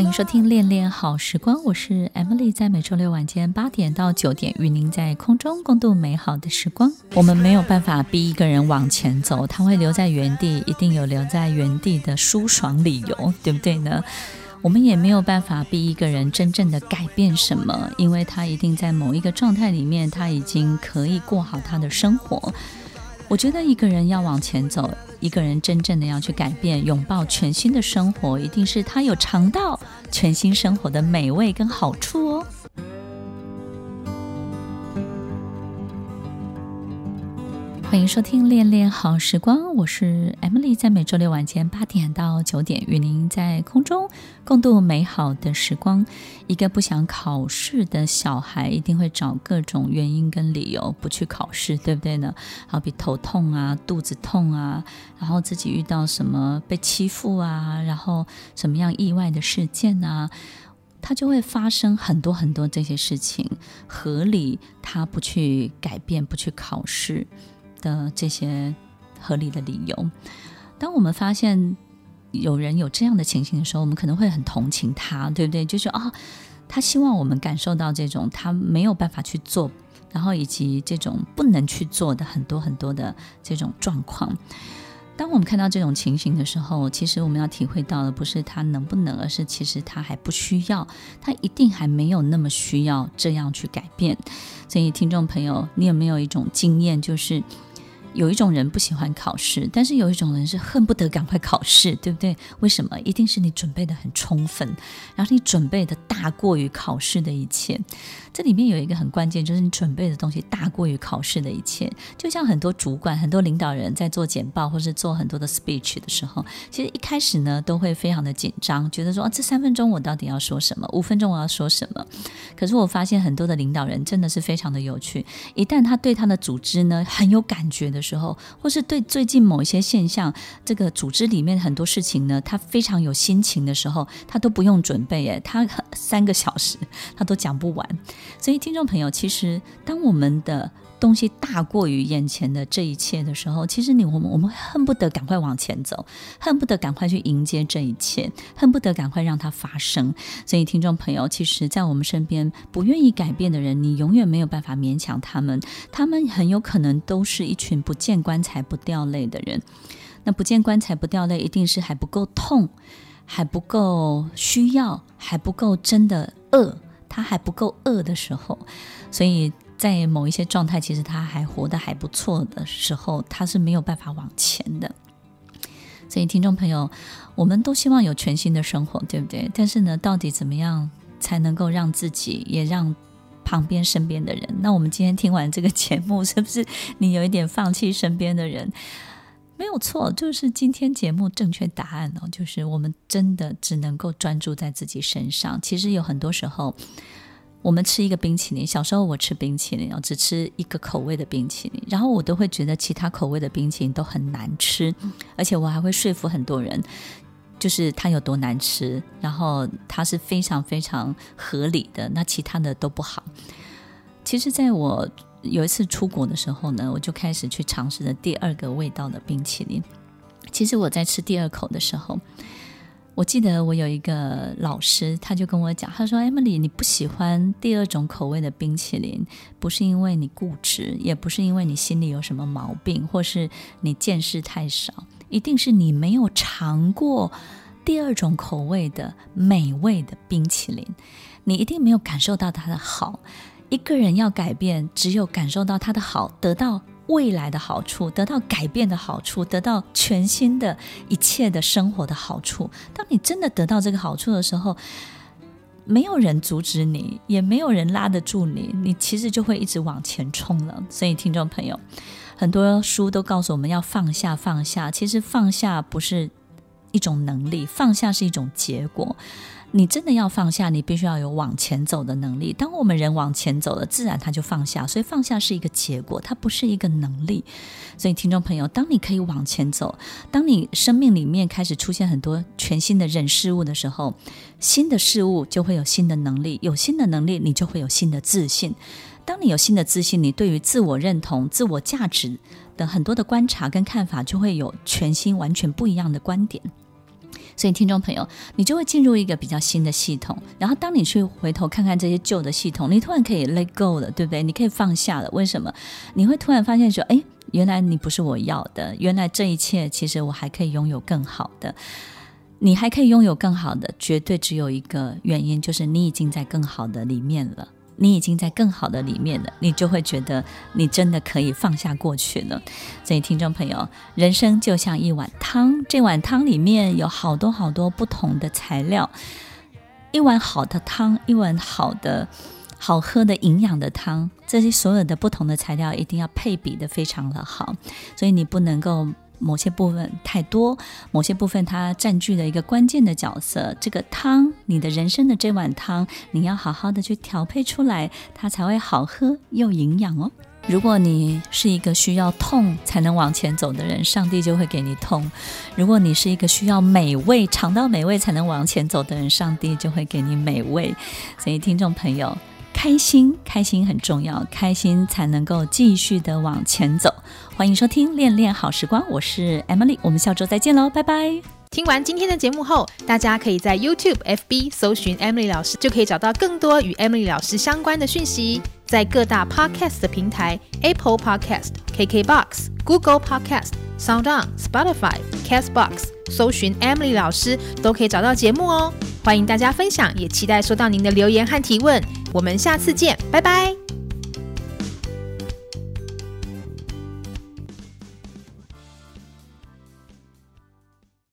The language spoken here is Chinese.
欢迎收听《恋恋好时光》，我是 Emily，在每周六晚间八点到九点，与您在空中共度美好的时光。我们没有办法逼一个人往前走，他会留在原地，一定有留在原地的舒爽理由，对不对呢？我们也没有办法逼一个人真正的改变什么，因为他一定在某一个状态里面，他已经可以过好他的生活。我觉得一个人要往前走，一个人真正的要去改变，拥抱全新的生活，一定是他有尝到全新生活的美味跟好处哦。欢迎收听《恋恋好时光》，我是 Emily，在每周六晚间八点到九点，与您在空中共度美好的时光。一个不想考试的小孩，一定会找各种原因跟理由不去考试，对不对呢？好比头痛啊、肚子痛啊，然后自己遇到什么被欺负啊，然后什么样意外的事件啊，他就会发生很多很多这些事情，合理他不去改变、不去考试。的这些合理的理由，当我们发现有人有这样的情形的时候，我们可能会很同情他，对不对？就是啊，他希望我们感受到这种他没有办法去做，然后以及这种不能去做的很多很多的这种状况。当我们看到这种情形的时候，其实我们要体会到的不是他能不能，而是其实他还不需要，他一定还没有那么需要这样去改变。所以，听众朋友，你有没有一种经验，就是？有一种人不喜欢考试，但是有一种人是恨不得赶快考试，对不对？为什么？一定是你准备的很充分，然后你准备的大过于考试的一切。这里面有一个很关键，就是你准备的东西大过于考试的一切。就像很多主管、很多领导人在做简报或是做很多的 speech 的时候，其实一开始呢都会非常的紧张，觉得说，啊，这三分钟我到底要说什么？五分钟我要说什么？可是我发现很多的领导人真的是非常的有趣，一旦他对他的组织呢很有感觉的。时候，或是对最近某一些现象，这个组织里面很多事情呢，他非常有心情的时候，他都不用准备，诶，他三个小时他都讲不完。所以，听众朋友，其实当我们的东西大过于眼前的这一切的时候，其实你我们我们恨不得赶快往前走，恨不得赶快去迎接这一切，恨不得赶快让它发生。所以，听众朋友，其实，在我们身边不愿意改变的人，你永远没有办法勉强他们，他们很有可能都是一群不见棺材不掉泪的人。那不见棺材不掉泪，一定是还不够痛，还不够需要，还不够真的饿，他还不够饿的时候，所以。在某一些状态，其实他还活得还不错的时候，他是没有办法往前的。所以，听众朋友，我们都希望有全新的生活，对不对？但是呢，到底怎么样才能够让自己也让旁边身边的人？那我们今天听完这个节目，是不是你有一点放弃身边的人？没有错，就是今天节目正确答案哦，就是我们真的只能够专注在自己身上。其实有很多时候。我们吃一个冰淇淋，小时候我吃冰淇淋，我只吃一个口味的冰淇淋，然后我都会觉得其他口味的冰淇淋都很难吃，而且我还会说服很多人，就是它有多难吃，然后它是非常非常合理的，那其他的都不好。其实，在我有一次出国的时候呢，我就开始去尝试了第二个味道的冰淇淋。其实我在吃第二口的时候。我记得我有一个老师，他就跟我讲，他说：“Emily，你不喜欢第二种口味的冰淇淋，不是因为你固执，也不是因为你心里有什么毛病，或是你见识太少，一定是你没有尝过第二种口味的美味的冰淇淋，你一定没有感受到它的好。一个人要改变，只有感受到它的好，得到。”未来的好处，得到改变的好处，得到全新的一切的生活的好处。当你真的得到这个好处的时候，没有人阻止你，也没有人拉得住你，你其实就会一直往前冲了。所以，听众朋友，很多书都告诉我们要放下，放下。其实放下不是一种能力，放下是一种结果。你真的要放下，你必须要有往前走的能力。当我们人往前走了，自然他就放下。所以放下是一个结果，它不是一个能力。所以听众朋友，当你可以往前走，当你生命里面开始出现很多全新的人事物的时候，新的事物就会有新的能力，有新的能力，你就会有新的自信。当你有新的自信，你对于自我认同、自我价值的很多的观察跟看法，就会有全新、完全不一样的观点。所以，听众朋友，你就会进入一个比较新的系统。然后，当你去回头看看这些旧的系统，你突然可以 let go 了，对不对？你可以放下了。为什么？你会突然发现说，哎，原来你不是我要的。原来这一切，其实我还可以拥有更好的。你还可以拥有更好的，绝对只有一个原因，就是你已经在更好的里面了。你已经在更好的里面了，你就会觉得你真的可以放下过去了。所以，听众朋友，人生就像一碗汤，这碗汤里面有好多好多不同的材料。一碗好的汤，一碗好的、好喝的营养的汤，这些所有的不同的材料一定要配比的非常的好。所以，你不能够。某些部分太多，某些部分它占据了一个关键的角色。这个汤，你的人生的这碗汤，你要好好的去调配出来，它才会好喝又营养哦。如果你是一个需要痛才能往前走的人，上帝就会给你痛；如果你是一个需要美味、尝到美味才能往前走的人，上帝就会给你美味。所以，听众朋友。开心，开心很重要，开心才能够继续的往前走。欢迎收听《恋恋好时光》，我是 Emily，我们下周再见喽，拜拜。听完今天的节目后，大家可以在 YouTube、FB 搜寻 Emily 老师，就可以找到更多与 Emily 老师相关的讯息。在各大 Podcast 的平台，Apple Podcast、KKBox、Google Podcast、SoundOn、Spotify、Castbox，搜寻 Emily 老师都可以找到节目哦。欢迎大家分享，也期待收到您的留言和提问。我们下次见，拜拜。